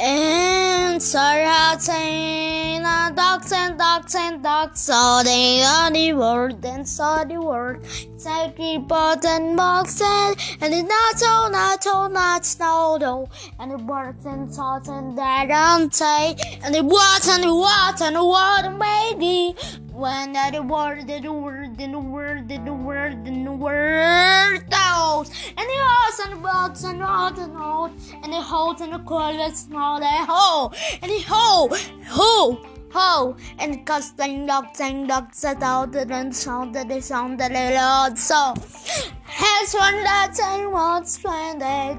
And saying a dogs and dogs and dogs saw the only world and saw the world. Sacred birds and boxes and and the not so not so not snow though and the birds and salts and that don't say and the what and the what and the what maybe. When that the word the word the word the word the word those and horse and boats and out and and the holes and the coilers and all that hole and the hole hole ho and the casting dogs and dogs that out and sounded the sound that they loud so has one that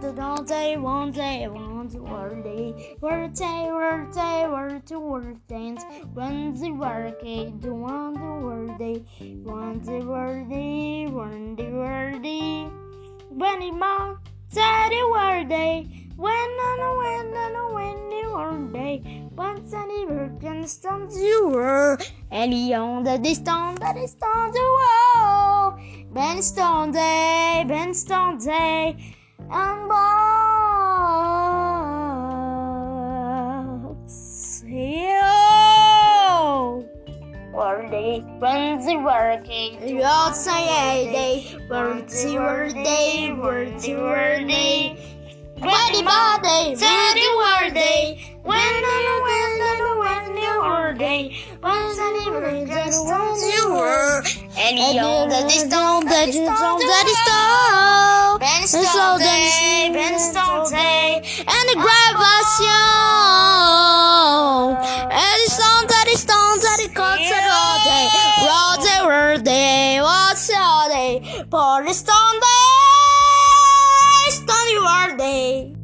they don't say won't word they word say word say word to word things when the work do want the word they want the word they the word they when they when and when and when the word they once any virgin you were. And beyond the distance that is on the wall Ben Stone Day, Ben Stone Day, and box. Day, when the working, you all say a day, word the word day, word the word day. Ready body, say the word day, when and when and when the word day, when sunny just you were. And you that is stone, that is stone, that is stone. Ben stone day, Ben stone forest on the stony war day.